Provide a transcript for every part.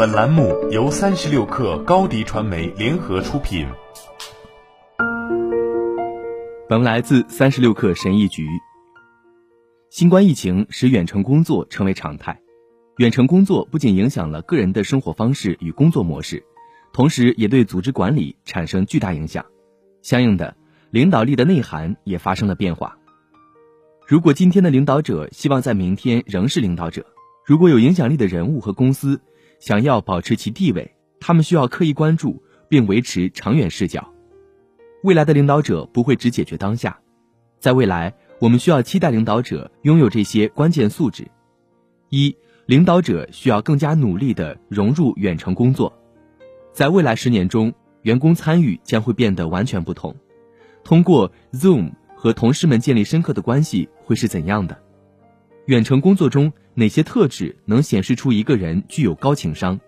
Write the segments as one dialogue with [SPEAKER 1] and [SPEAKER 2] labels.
[SPEAKER 1] 本栏目由三十六氪高低传媒联合出品。
[SPEAKER 2] 本文来自三十六氪神译局。新冠疫情使远程工作成为常态，远程工作不仅影响了个人的生活方式与工作模式，同时也对组织管理产生巨大影响。相应的，领导力的内涵也发生了变化。如果今天的领导者希望在明天仍是领导者，如果有影响力的人物和公司想要保持其地位，他们需要刻意关注并维持长远视角。未来的领导者不会只解决当下，在未来，我们需要期待领导者拥有这些关键素质：一，领导者需要更加努力地融入远程工作。在未来十年中，员工参与将会变得完全不同。通过 Zoom 和同事们建立深刻的关系会是怎样的？远程工作中哪些特质能显示出一个人具有高情商？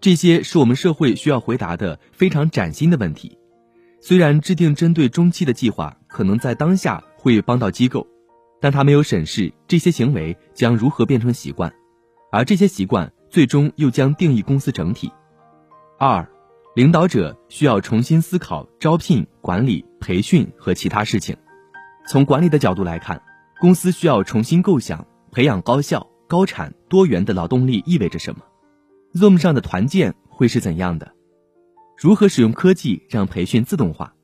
[SPEAKER 2] 这些是我们社会需要回答的非常崭新的问题。虽然制定针对中期的计划可能在当下会帮到机构，但他没有审视这些行为将如何变成习惯，而这些习惯最终又将定义公司整体。二，领导者需要重新思考招聘、管理、培训和其他事情。从管理的角度来看，公司需要重新构想培养高效、高产、多元的劳动力意味着什么。Zoom 上的团建会是怎样的？如何使用科技让培训自动化？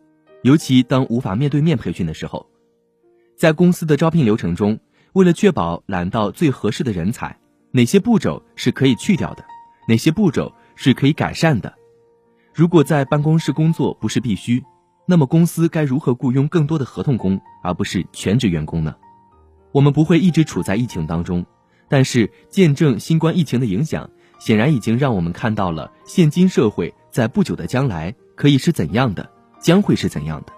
[SPEAKER 2] 尤其当无法面对面培训的时候，在公司的招聘流程中，为了确保揽到最合适的人才，哪些步骤是可以去掉的？哪些步骤是可以改善的？如果在办公室工作不是必须，那么公司该如何雇佣更多的合同工而不是全职员工呢？我们不会一直处在疫情当中，但是见证新冠疫情的影响，显然已经让我们看到了现今社会。在不久的将来，可以是怎样的？将会是怎样的？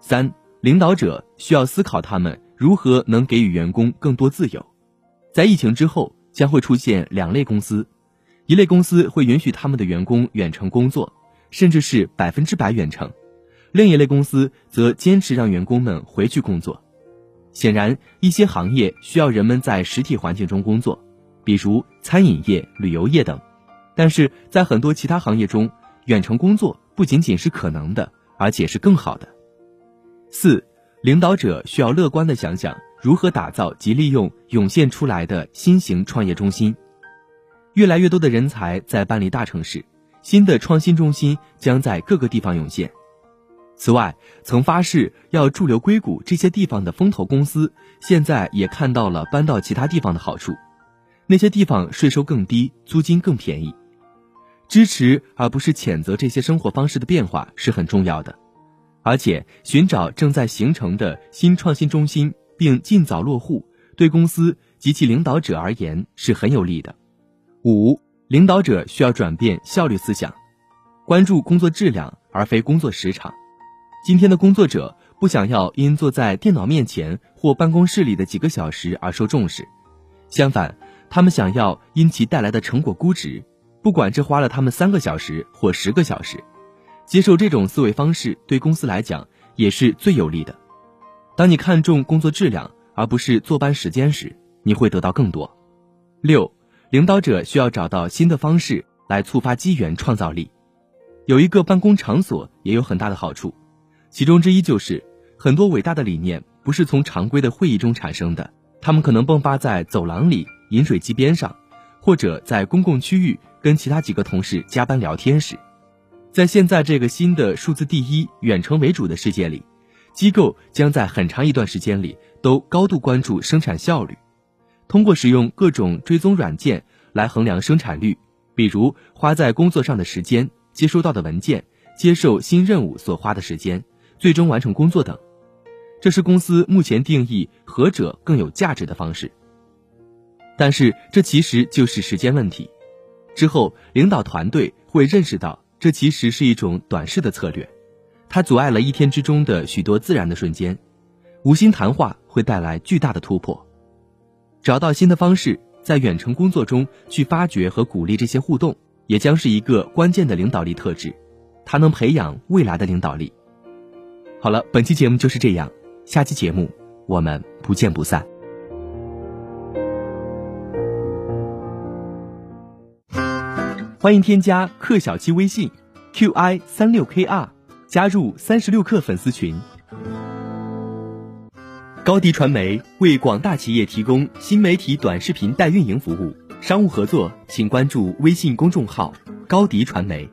[SPEAKER 2] 三，领导者需要思考他们如何能给予员工更多自由。在疫情之后，将会出现两类公司：一类公司会允许他们的员工远程工作，甚至是百分之百远程；另一类公司则坚持让员工们回去工作。显然，一些行业需要人们在实体环境中工作，比如餐饮业、旅游业等。但是在很多其他行业中，远程工作不仅仅是可能的，而且是更好的。四，领导者需要乐观的想想如何打造及利用涌现出来的新型创业中心。越来越多的人才在搬离大城市，新的创新中心将在各个地方涌现。此外，曾发誓要驻留硅谷这些地方的风投公司，现在也看到了搬到其他地方的好处。那些地方税收更低，租金更便宜。支持而不是谴责这些生活方式的变化是很重要的，而且寻找正在形成的新创新中心并尽早落户，对公司及其领导者而言是很有利的。五，领导者需要转变效率思想，关注工作质量而非工作时长。今天的工作者不想要因坐在电脑面前或办公室里的几个小时而受重视，相反，他们想要因其带来的成果估值。不管这花了他们三个小时或十个小时，接受这种思维方式对公司来讲也是最有利的。当你看重工作质量而不是坐班时间时，你会得到更多。六，领导者需要找到新的方式来触发机缘创造力。有一个办公场所也有很大的好处，其中之一就是很多伟大的理念不是从常规的会议中产生的，他们可能迸发在走廊里、饮水机边上，或者在公共区域。跟其他几个同事加班聊天时，在现在这个新的数字第一、远程为主的世界里，机构将在很长一段时间里都高度关注生产效率，通过使用各种追踪软件来衡量生产率，比如花在工作上的时间、接收到的文件、接受新任务所花的时间、最终完成工作等。这是公司目前定义何者更有价值的方式。但是这其实就是时间问题。之后，领导团队会认识到，这其实是一种短视的策略，它阻碍了一天之中的许多自然的瞬间。无心谈话会带来巨大的突破。找到新的方式，在远程工作中去发掘和鼓励这些互动，也将是一个关键的领导力特质，它能培养未来的领导力。好了，本期节目就是这样，下期节目我们不见不散。欢迎添加克小七微信，qi 三六 kr，加入三十六氪粉丝群。高迪传媒为广大企业提供新媒体短视频代运营服务，商务合作请关注微信公众号高迪传媒。